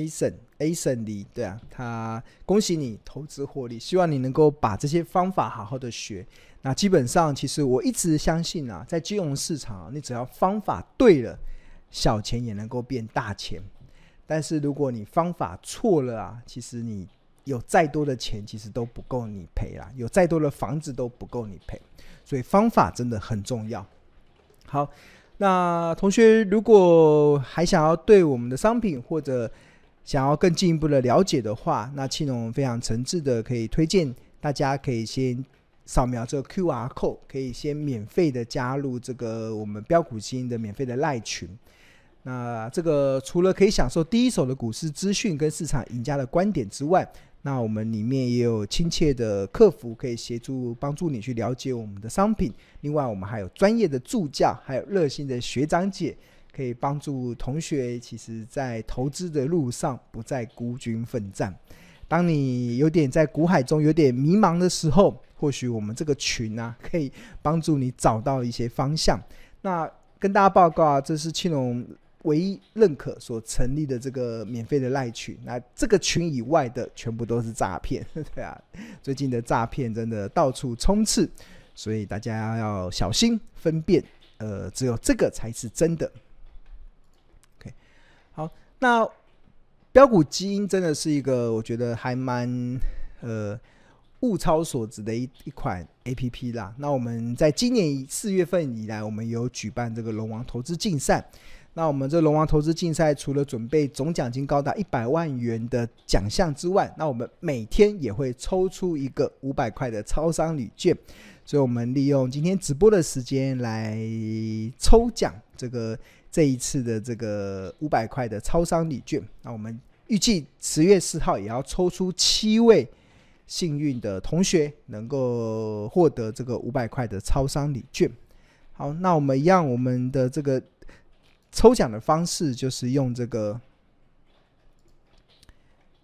A 省 A 省里，对啊，他恭喜你投资获利，希望你能够把这些方法好好的学。那基本上，其实我一直相信啊，在金融市场，你只要方法对了，小钱也能够变大钱。但是如果你方法错了啊，其实你有再多的钱，其实都不够你赔啦；有再多的房子都不够你赔。所以方法真的很重要。好，那同学如果还想要对我们的商品或者想要更进一步的了解的话，那庆隆非常诚挚的可以推荐大家可以先扫描这个 QR code，可以先免费的加入这个我们标股基的免费的赖群。那这个除了可以享受第一手的股市资讯跟市场赢家的观点之外，那我们里面也有亲切的客服可以协助帮助你去了解我们的商品。另外，我们还有专业的助教，还有热心的学长姐。可以帮助同学，其实在投资的路上不再孤军奋战。当你有点在股海中有点迷茫的时候，或许我们这个群啊，可以帮助你找到一些方向。那跟大家报告啊，这是庆隆唯一认可所成立的这个免费的赖群。那这个群以外的全部都是诈骗，对啊，最近的诈骗真的到处充斥，所以大家要小心分辨。呃，只有这个才是真的。好，那标股基因真的是一个我觉得还蛮呃物超所值的一一款 APP 啦。那我们在今年四月份以来，我们有举办这个龙王投资竞赛。那我们这龙王投资竞赛除了准备总奖金高达一百万元的奖项之外，那我们每天也会抽出一个五百块的超商礼券。所以我们利用今天直播的时间来抽奖这个。这一次的这个五百块的超商礼券，那我们预计十月四号也要抽出七位幸运的同学，能够获得这个五百块的超商礼券。好，那我们一样，我们的这个抽奖的方式就是用这个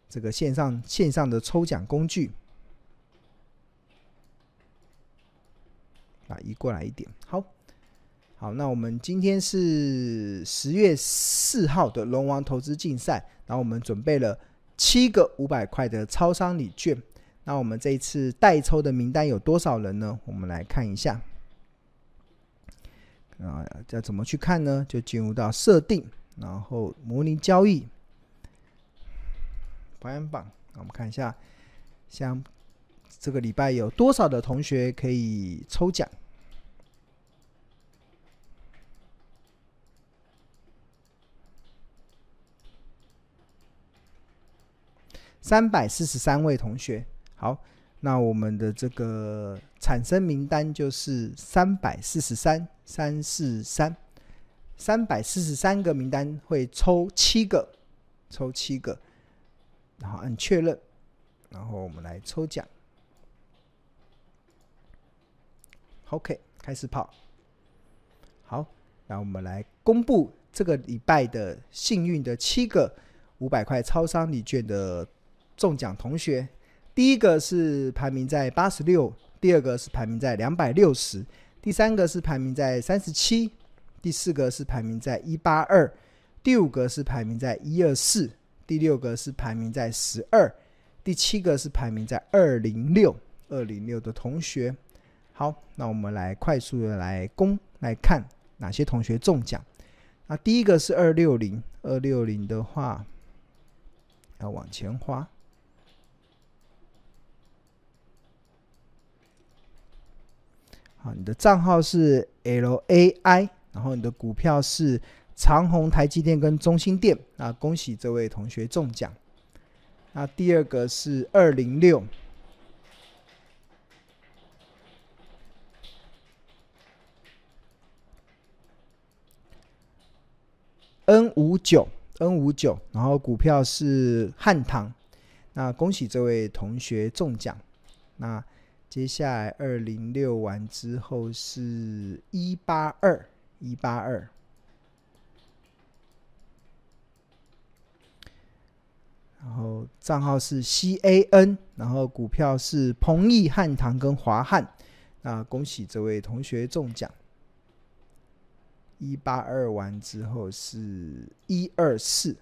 这个线上线上的抽奖工具，啊，移过来一点，好。好，那我们今天是十月四号的龙王投资竞赛，然后我们准备了七个五百块的超商礼券。那我们这一次代抽的名单有多少人呢？我们来看一下。啊，要怎么去看呢？就进入到设定，然后模拟交易排行榜。我们看一下，像这个礼拜有多少的同学可以抽奖？三百四十三位同学，好，那我们的这个产生名单就是三百四十三三四三，三百四十三个名单会抽七个，抽七个，然后按确认，然后我们来抽奖。OK，开始跑。好，那我们来公布这个礼拜的幸运的七个五百块超商礼券的。中奖同学，第一个是排名在八十六，第二个是排名在两百六十，第三个是排名在三十七，第四个是排名在一八二，第五个是排名在一二四，第六个是排名在十二，第七个是排名在二零六，二零六的同学。好，那我们来快速的来公来看哪些同学中奖。那第一个是二六零，二六零的话要往前花。你的账号是 LAI，然后你的股票是长虹、台积电跟中心电。那恭喜这位同学中奖。那第二个是二零六，N 五九 N 五九，然后股票是汉唐。那恭喜这位同学中奖。那接下来二零六完之后是一八二一八二，然后账号是 CAN，然后股票是鹏益、汉唐跟华汉。那恭喜这位同学中奖。一八二完之后是一二四。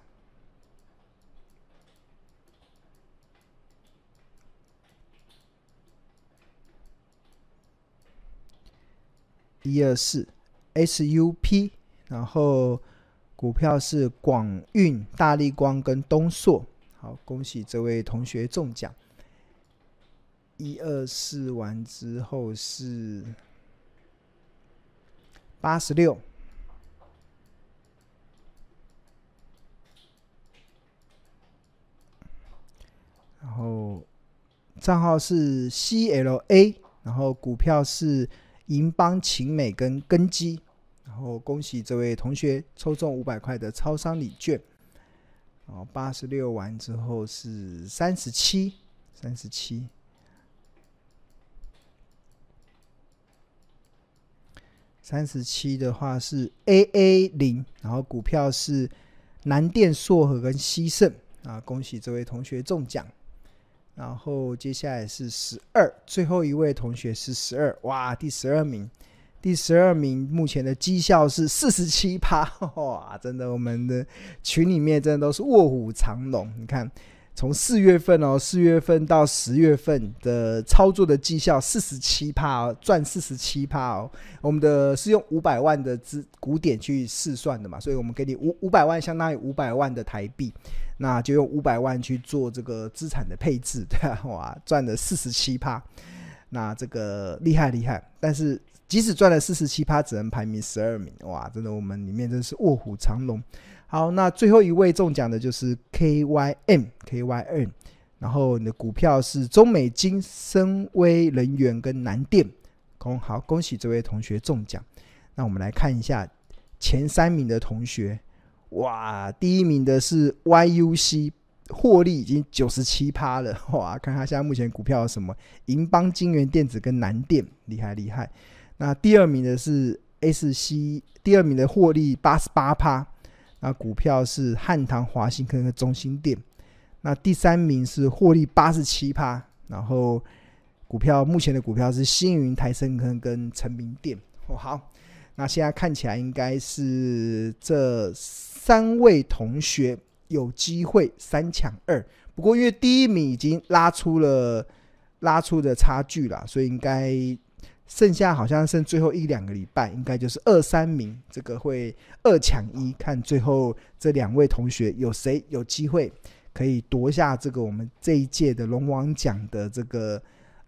一二四 SUP，然后股票是广运、大力光跟东硕。好，恭喜这位同学中奖。一二四完之后是八十六，然后账号是 CLA，然后股票是银邦、勤美跟根基。然后恭喜这位同学抽中五百块的超商礼券。哦，八十六完之后是三十七，三十七，三十七的话是 AA 零，然后股票是南电、硕和跟西盛啊，恭喜这位同学中奖。然后接下来是十二，最后一位同学是十二，哇，第十二名。第十二名，目前的绩效是四十七趴，哇，真的，我们的群里面真的都是卧虎藏龙。你看，从四月份哦，四月份到十月份的操作的绩效四十七趴哦，赚四十七趴哦。我们的是用五百万的资古典去试算的嘛，所以我们给你五五百万，相当于五百万的台币，那就用五百万去做这个资产的配置，对吧？哇，赚了四十七趴，那这个厉害厉害，但是。即使赚了四十七趴，只能排名十二名，哇！真的，我们里面真是卧虎藏龙。好，那最后一位中奖的就是 KYM，KYM，然后你的股票是中美晶、森崴能源跟南电。恭好，恭喜这位同学中奖。那我们来看一下前三名的同学，哇！第一名的是 YUC，获利已经九十七趴了，哇！看他现在目前股票什么？银邦、金源电子跟南电，厉害厉害。那第二名的是 SC，第二名的获利八十八趴，那股票是汉唐、华新科跟中心店。那第三名是获利八十七趴，然后股票目前的股票是星云、台升坑跟成名店。哦，好，那现在看起来应该是这三位同学有机会三抢二，不过因为第一名已经拉出了拉出的差距了，所以应该。剩下好像剩最后一两个礼拜，应该就是二三名，这个会二抢一，看最后这两位同学有谁有机会可以夺下这个我们这一届的龙王奖的这个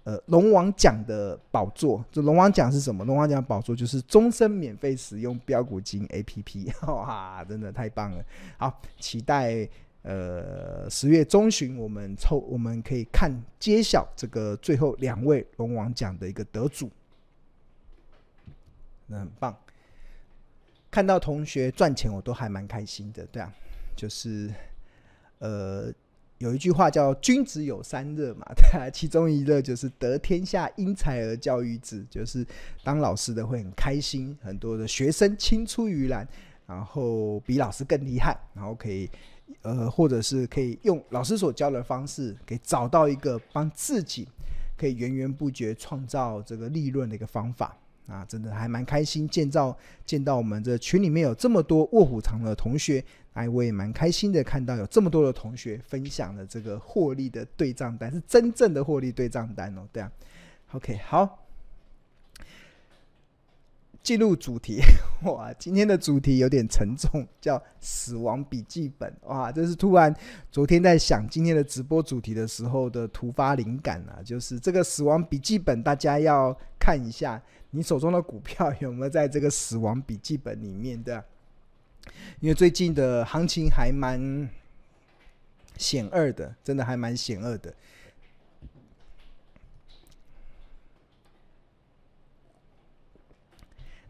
呃龙王奖的宝座。这龙王奖是什么？龙王奖宝座就是终身免费使用标股金 APP，哇，真的太棒了！好，期待呃十月中旬我们抽，我们可以看揭晓这个最后两位龙王奖的一个得主。那很棒，看到同学赚钱，我都还蛮开心的，对啊，就是，呃，有一句话叫“君子有三乐”嘛，对，其中一乐就是得天下英才而教育之，就是当老师的会很开心，很多的学生青出于蓝，然后比老师更厉害，然后可以，呃，或者是可以用老师所教的方式，给找到一个帮自己可以源源不绝创造这个利润的一个方法。啊，真的还蛮开心，见到见到我们这群里面有这么多卧虎藏龙的同学，哎，我也蛮开心的，看到有这么多的同学分享了这个获利的对账单，是真正的获利对账单哦，对啊，OK，好。进入主题，哇，今天的主题有点沉重，叫《死亡笔记本》哇，这是突然昨天在想今天的直播主题的时候的突发灵感啊，就是这个《死亡笔记本》，大家要看一下你手中的股票 有没有在这个《死亡笔记本》里面的，因为最近的行情还蛮险恶的，真的还蛮险恶的。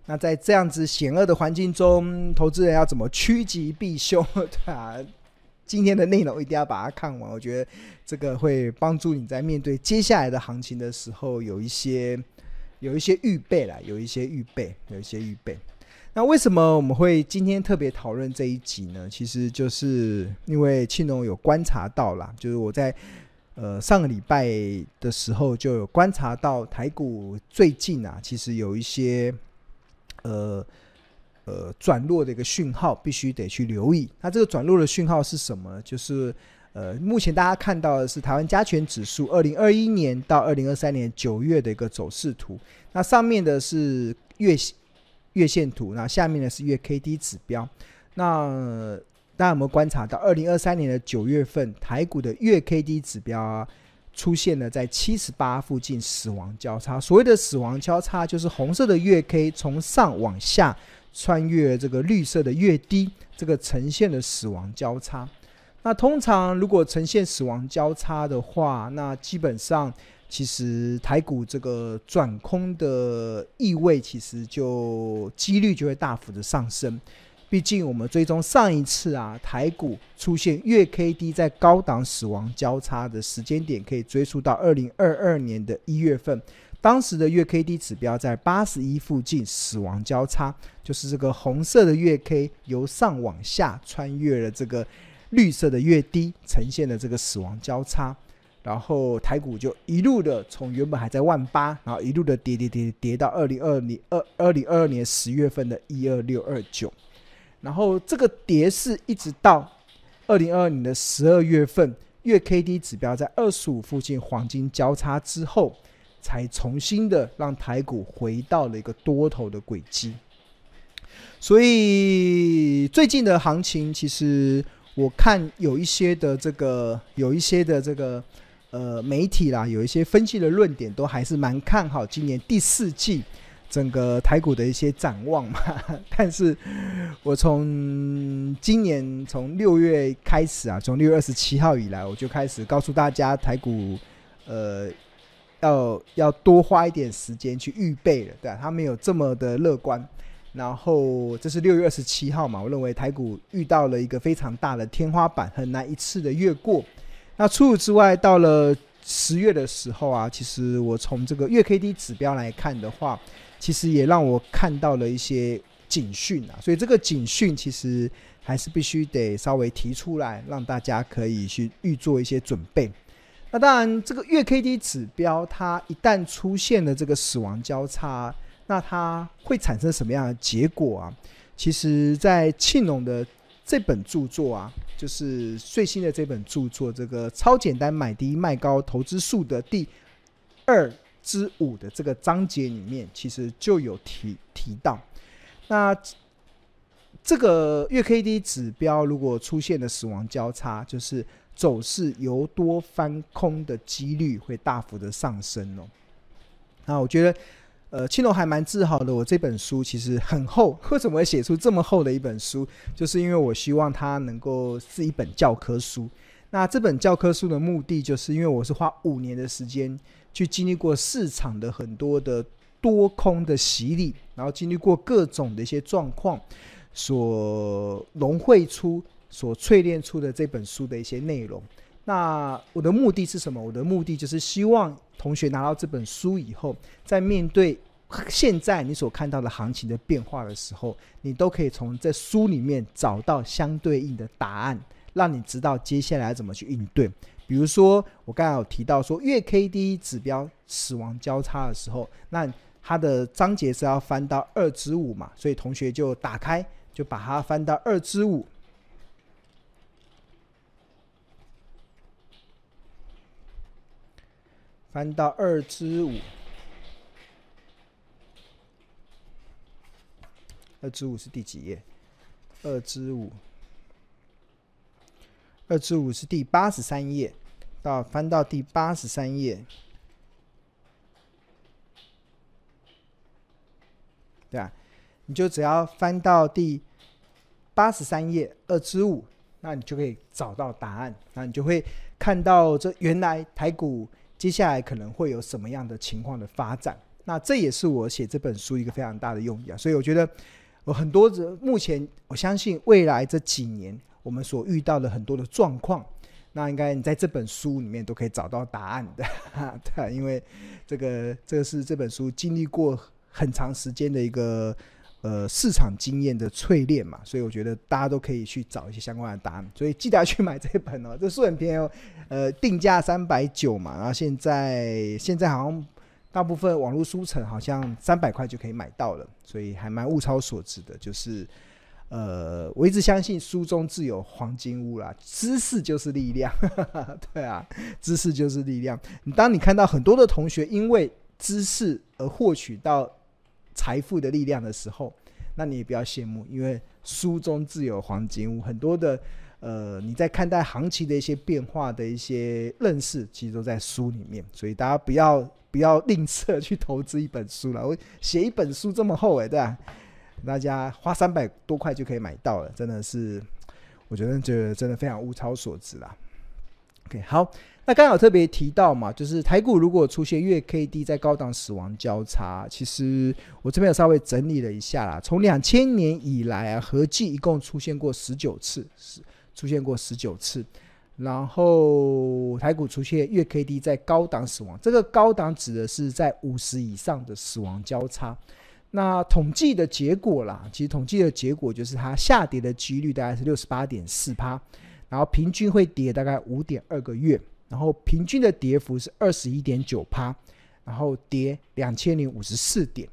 那在这样子险恶的环境中，投资人要怎么趋吉避凶？对啊，今天的内容一定要把它看完，我觉得这个会帮助你在面对接下来的行情的时候有一些有一些预备啦，有一些预备，有一些预备。那为什么我们会今天特别讨论这一集呢？其实就是因为庆隆有观察到啦，就是我在呃上个礼拜的时候就有观察到台股最近啊，其实有一些。呃呃，转弱的一个讯号必须得去留意。那这个转弱的讯号是什么？就是呃，目前大家看到的是台湾加权指数二零二一年到二零二三年九月的一个走势图。那上面的是月月线图，那下面呢是月 K D 指标。那大家有没有观察到，二零二三年的九月份台股的月 K D 指标啊，出现了在七十八附近死亡交叉？所谓的死亡交叉，就是红色的月 K 从上往下穿越这个绿色的月低，这个呈现的死亡交叉。那通常如果呈现死亡交叉的话，那基本上其实台股这个转空的意味，其实就几率就会大幅的上升。毕竟我们追踪上一次啊，台股出现月 K D 在高档死亡交叉的时间点，可以追溯到二零二二年的一月份，当时的月 K D 指标在八十一附近死亡交叉，就是这个红色的月 K 由上往下穿越了这个。绿色的月低呈现了这个死亡交叉，然后台股就一路的从原本还在万八，然后一路的跌跌跌跌到二零二零二二零二二年十月份的一二六二九，然后这个跌势一直到二零二二年的十二月份，月 K D 指标在二十五附近黄金交叉之后，才重新的让台股回到了一个多头的轨迹。所以最近的行情其实。我看有一些的这个，有一些的这个，呃，媒体啦，有一些分析的论点都还是蛮看好今年第四季整个台股的一些展望嘛。但是，我从今年从六月开始啊，从六月二十七号以来，我就开始告诉大家，台股呃要要多花一点时间去预备了，对啊，它没有这么的乐观。然后这是六月二十七号嘛，我认为台股遇到了一个非常大的天花板，很难一次的越过。那除此之外，到了十月的时候啊，其实我从这个月 K D 指标来看的话，其实也让我看到了一些警讯啊。所以这个警讯其实还是必须得稍微提出来，让大家可以去预做一些准备。那当然，这个月 K D 指标它一旦出现了这个死亡交叉。那它会产生什么样的结果啊？其实，在庆隆的这本著作啊，就是最新的这本著作，这个超简单买低卖高投资术的第二之五的这个章节里面，其实就有提提到。那这个月 K D 指标如果出现了死亡交叉，就是走势由多翻空的几率会大幅的上升哦。那我觉得。呃，青龙还蛮自豪的。我这本书其实很厚，为什么会写出这么厚的一本书？就是因为我希望它能够是一本教科书。那这本教科书的目的，就是因为我是花五年的时间去经历过市场的很多的多空的洗礼，然后经历过各种的一些状况，所融汇出、所淬炼出的这本书的一些内容。那我的目的是什么？我的目的就是希望。同学拿到这本书以后，在面对现在你所看到的行情的变化的时候，你都可以从这书里面找到相对应的答案，让你知道接下来怎么去应对。比如说，我刚才有提到说，月 K D 指标死亡交叉的时候，那它的章节是要翻到二之五嘛，所以同学就打开，就把它翻到二之五。翻到二之五，二之五是第几页？二之五，二之五是第八十三页。到翻到第八十三页，对吧？你就只要翻到第八十三页，二之五，那你就可以找到答案。那你就会看到这原来台股。接下来可能会有什么样的情况的发展？那这也是我写这本书一个非常大的用意啊！所以我觉得，有很多人目前，我相信未来这几年我们所遇到的很多的状况，那应该你在这本书里面都可以找到答案的，对，因为这个这个是这本书经历过很长时间的一个。呃，市场经验的淬炼嘛，所以我觉得大家都可以去找一些相关的答案，所以记得要去买这本哦。这书很便宜哦，呃，定价三百九嘛，然后现在现在好像大部分网络书城好像三百块就可以买到了，所以还蛮物超所值的。就是呃，我一直相信书中自有黄金屋啦，知识就是力量，对啊，知识就是力量。当你看到很多的同学因为知识而获取到。财富的力量的时候，那你也不要羡慕，因为书中自有黄金屋，很多的呃你在看待行情的一些变化的一些认识，其实都在书里面，所以大家不要不要吝啬去投资一本书了。我写一本书这么厚哎，对吧？大家花三百多块就可以买到了，真的是，我觉得觉得真的非常物超所值啦。OK，好，那刚好特别提到嘛，就是台股如果出现月 K D 在高档死亡交叉，其实我这边有稍微整理了一下啦，从两千年以来啊，合计一共出现过十九次，是出现过十九次，然后台股出现月 K D 在高档死亡，这个高档指的是在五十以上的死亡交叉。那统计的结果啦，其实统计的结果就是它下跌的几率大概是六十八点四趴，然后平均会跌大概五点二个月，然后平均的跌幅是二十一点九趴，然后跌两千零五十四点。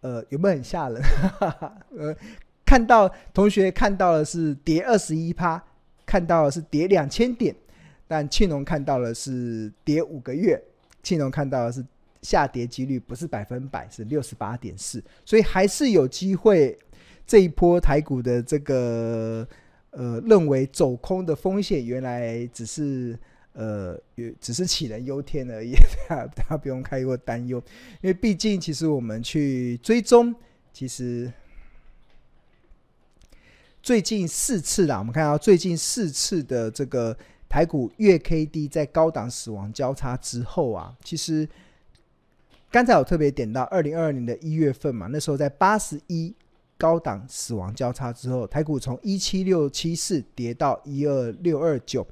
呃，有没有很吓人？呃，看到同学看到的是跌二十一趴，看到的是跌两千点，但庆隆看到的是跌五个月，庆隆看到的是。下跌几率不是百分百，是六十八点四，所以还是有机会。这一波台股的这个呃，认为走空的风险，原来只是呃，只是杞人忧天而已，大 家大家不用太过担忧，因为毕竟其实我们去追踪，其实最近四次啦，我们看到最近四次的这个台股月 K D 在高档死亡交叉之后啊，其实。刚才我特别点到二零二二年的一月份嘛，那时候在八十一高档死亡交叉之后，台股从一七六七四跌到一二六二九，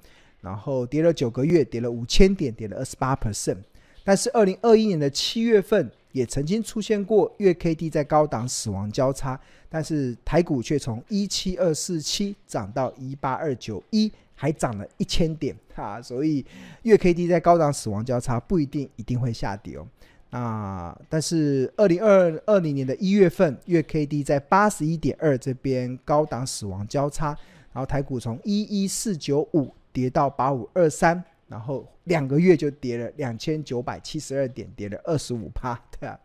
然后跌了九个月，跌了五千点，跌了二十八 percent。但是二零二一年的七月份也曾经出现过月 K D 在高档死亡交叉，但是台股却从一七二四七涨到一八二九一，还涨了一千点哈，所以月 K D 在高档死亡交叉不一定一定会下跌哦。啊，但是二零二二零年的一月份，月 K D 在八十一点二这边高档死亡交叉，然后台股从一一四九五跌到八五二三，然后两个月就跌了两千九百七十二点，跌了二十五趴，对啊。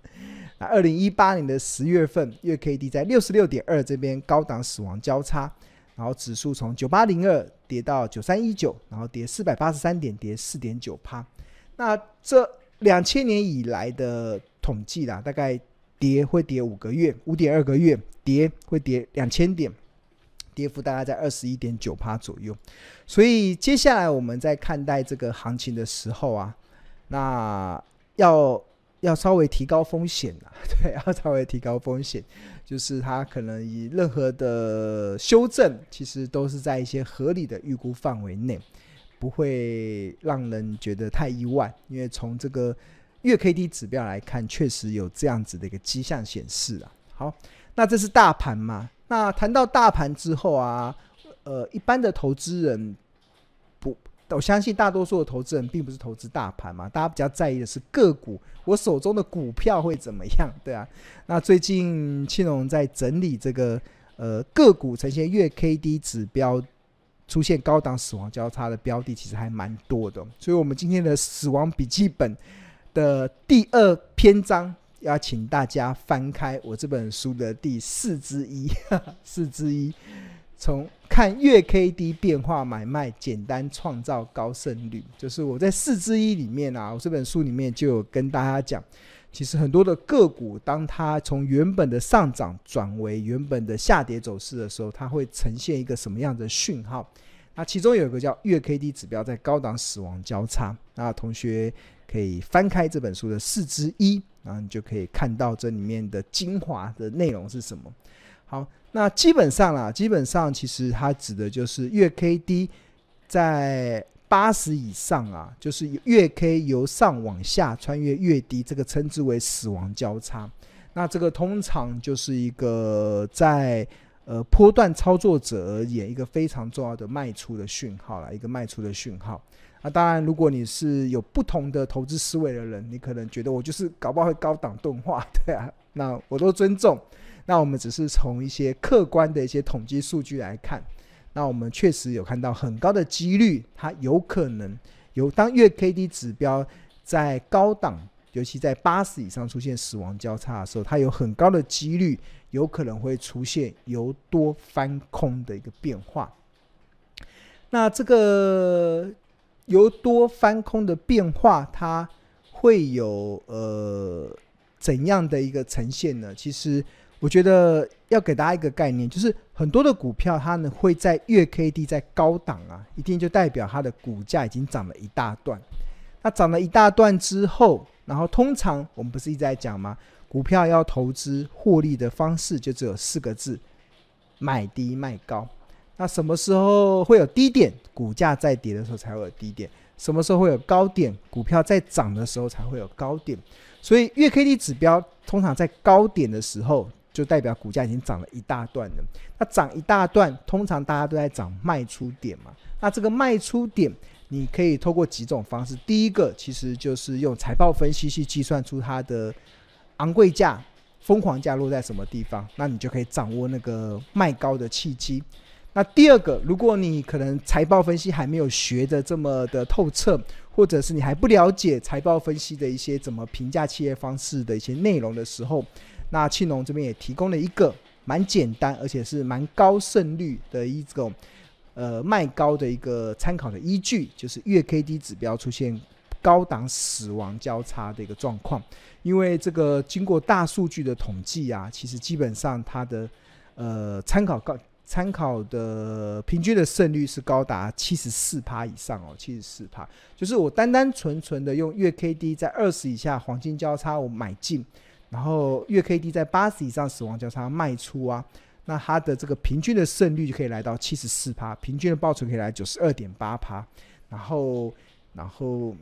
那二零一八年的十月份，月 K D 在六十六点二这边高档死亡交叉，然后指数从九八零二跌到九三一九，然后跌四百八十三点，跌四点九趴。那这。两千年以来的统计啦，大概跌会跌五个月，五点二个月，跌会跌两千点，跌幅大概在二十一点九趴左右。所以接下来我们在看待这个行情的时候啊，那要要稍微提高风险啊，对，要稍微提高风险，就是它可能以任何的修正，其实都是在一些合理的预估范围内。不会让人觉得太意外，因为从这个月 K D 指标来看，确实有这样子的一个迹象显示啊。好，那这是大盘嘛？那谈到大盘之后啊，呃，一般的投资人不，我相信大多数的投资人并不是投资大盘嘛，大家比较在意的是个股，我手中的股票会怎么样？对啊。那最近庆隆在整理这个呃个股呈现月 K D 指标。出现高档死亡交叉的标的其实还蛮多的，所以我们今天的死亡笔记本的第二篇章要请大家翻开我这本书的第四之一，四之一，从看月 K D 变化买卖，简单创造高胜率，就是我在四之一里面啊，我这本书里面就有跟大家讲。其实很多的个股，当它从原本的上涨转为原本的下跌走势的时候，它会呈现一个什么样的讯号？那其中有一个叫月 K D 指标在高档死亡交叉。那同学可以翻开这本书的四之一，然后你就可以看到这里面的精华的内容是什么。好，那基本上啦，基本上其实它指的就是月 K D 在。八十以上啊，就是月 K 由上往下穿越月低，这个称之为死亡交叉。那这个通常就是一个在呃波段操作者而言，一个非常重要的卖出的讯号啦，一个卖出的讯号。那当然，如果你是有不同的投资思维的人，你可能觉得我就是搞不好会高档钝化，对啊，那我都尊重。那我们只是从一些客观的一些统计数据来看。那我们确实有看到很高的几率，它有可能有当月 K D 指标在高档尤其在八十以上出现死亡交叉的时候，它有很高的几率有可能会出现由多翻空的一个变化。那这个由多翻空的变化，它会有呃怎样的一个呈现呢？其实我觉得要给大家一个概念，就是很多的股票它呢会在月 K D 在高档啊，一定就代表它的股价已经涨了一大段。那涨了一大段之后，然后通常我们不是一直在讲吗？股票要投资获利的方式就只有四个字：买低卖高。那什么时候会有低点？股价在跌的时候才会有低点。什么时候会有高点？股票在涨的时候才会有高点。所以月 K D 指标通常在高点的时候，就代表股价已经涨了一大段了。那涨一大段，通常大家都在涨卖出点嘛。那这个卖出点，你可以透过几种方式。第一个，其实就是用财报分析去计算出它的昂贵价、疯狂价落在什么地方，那你就可以掌握那个卖高的契机。那第二个，如果你可能财报分析还没有学得这么的透彻，或者是你还不了解财报分析的一些怎么评价企业方式的一些内容的时候，那庆农这边也提供了一个蛮简单而且是蛮高胜率的一种。呃，卖高的一个参考的依据就是月 K D 指标出现高档死亡交叉的一个状况，因为这个经过大数据的统计啊，其实基本上它的呃参考高参考的平均的胜率是高达七十四趴以上哦，七十四趴，就是我单单纯纯的用月 K D 在二十以下黄金交叉我买进，然后月 K D 在八十以上死亡交叉卖出啊。那它的这个平均的胜率就可以来到七十四趴，平均的报酬可以来九十二点八趴，然后，然后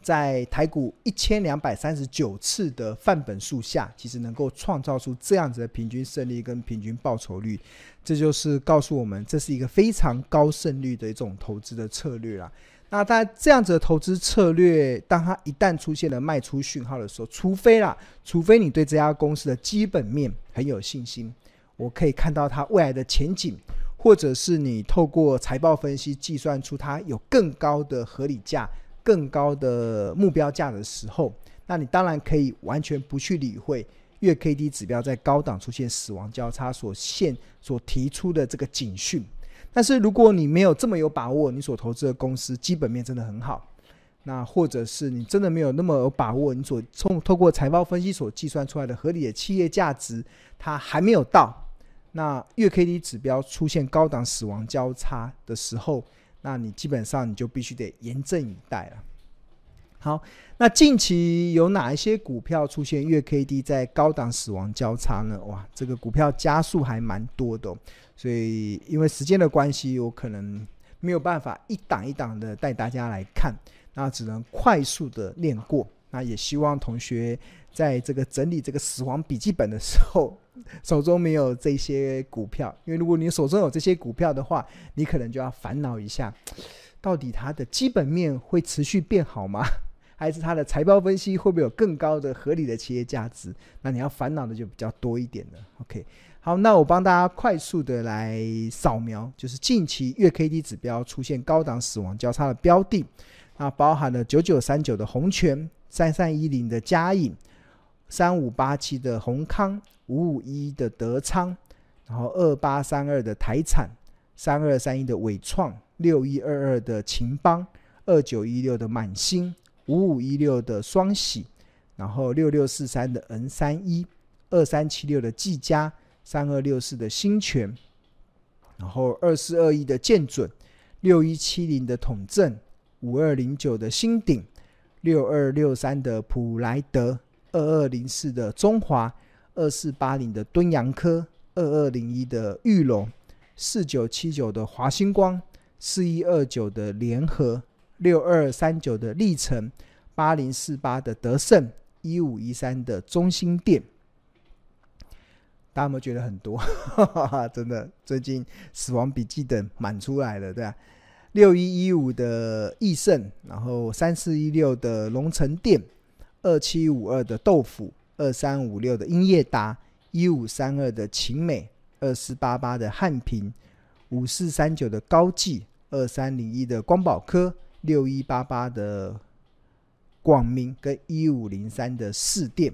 在台股一千两百三十九次的范本数下，其实能够创造出这样子的平均胜率跟平均报酬率，这就是告诉我们这是一个非常高胜率的一种投资的策略啦。那在这样子的投资策略，当它一旦出现了卖出讯号的时候，除非啦，除非你对这家公司的基本面很有信心。我可以看到它未来的前景，或者是你透过财报分析计算出它有更高的合理价、更高的目标价的时候，那你当然可以完全不去理会月 K D 指标在高档出现死亡交叉所现所提出的这个警讯。但是如果你没有这么有把握，你所投资的公司基本面真的很好，那或者是你真的没有那么有把握，你所通透过财报分析所计算出来的合理的企业价值，它还没有到。那月 K D 指标出现高档死亡交叉的时候，那你基本上你就必须得严阵以待了。好，那近期有哪一些股票出现月 K D 在高档死亡交叉呢？哇，这个股票加速还蛮多的，所以因为时间的关系，我可能没有办法一档一档的带大家来看，那只能快速的练过。那也希望同学在这个整理这个死亡笔记本的时候，手中没有这些股票，因为如果你手中有这些股票的话，你可能就要烦恼一下，到底它的基本面会持续变好吗？还是它的财报分析会不会有更高的合理的企业价值？那你要烦恼的就比较多一点了。OK，好，那我帮大家快速的来扫描，就是近期月 K D 指标出现高档死亡交叉的标的，啊包含了九九三九的宏全、三三一零的佳颖、三五八七的閎康。五五一的德昌，然后二八三二的台产，三二三一的伟创，六一二二的秦邦，二九一六的满星，五五一六的双喜，然后六六四三的 N 三一，二三七六的技嘉，三二六四的新泉，然后二四二一的建准，六一七零的统正，五二零九的新鼎，六二六三的普莱德，二二零四的中华。二四八零的敦洋科，二二零一的玉龙，四九七九的华星光，四一二九的联合，六二三九的力成，八零四八的德胜，一五一三的中心店。大家有没有觉得很多？真的，最近死亡笔记本满出来了，对吧？六一一五的益盛，然后三四一六的龙城店，二七五二的豆腐。二三五六的英业达，一五三二的勤美，二四八八的汉平，五四三九的高技，二三零一的光宝科，六一八八的广明跟一五零三的士电，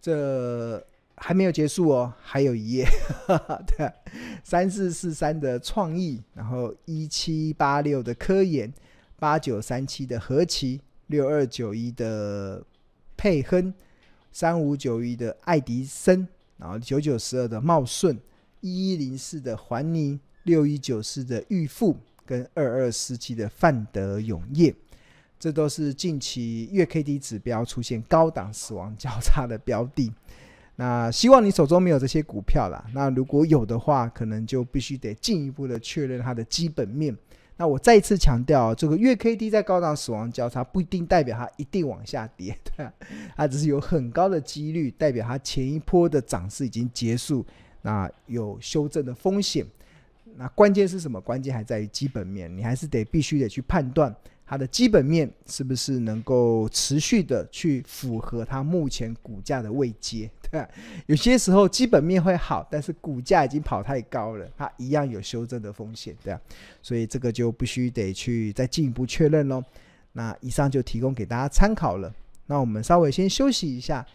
这还没有结束哦，还有一页，对，三四四三的创意，然后一七八六的科研，八九三七的和奇，六二九一的佩亨，三五九一的爱迪生，然后九九十二的茂顺，一一零四的环泥，六一九四的裕富，跟二二四七的范德永业。这都是近期月 K D 指标出现高档死亡交叉的标的。那希望你手中没有这些股票啦。那如果有的话，可能就必须得进一步的确认它的基本面。那我再一次强调，这个月 K D 在高档死亡交叉不一定代表它一定往下跌，对，它只是有很高的几率代表它前一波的涨势已经结束，那有修正的风险。那关键是什么？关键还在于基本面，你还是得必须得去判断。它的基本面是不是能够持续的去符合它目前股价的位阶？对吧？有些时候基本面会好，但是股价已经跑太高了，它一样有修正的风险，对吧？所以这个就必须得去再进一步确认喽。那以上就提供给大家参考了。那我们稍微先休息一下，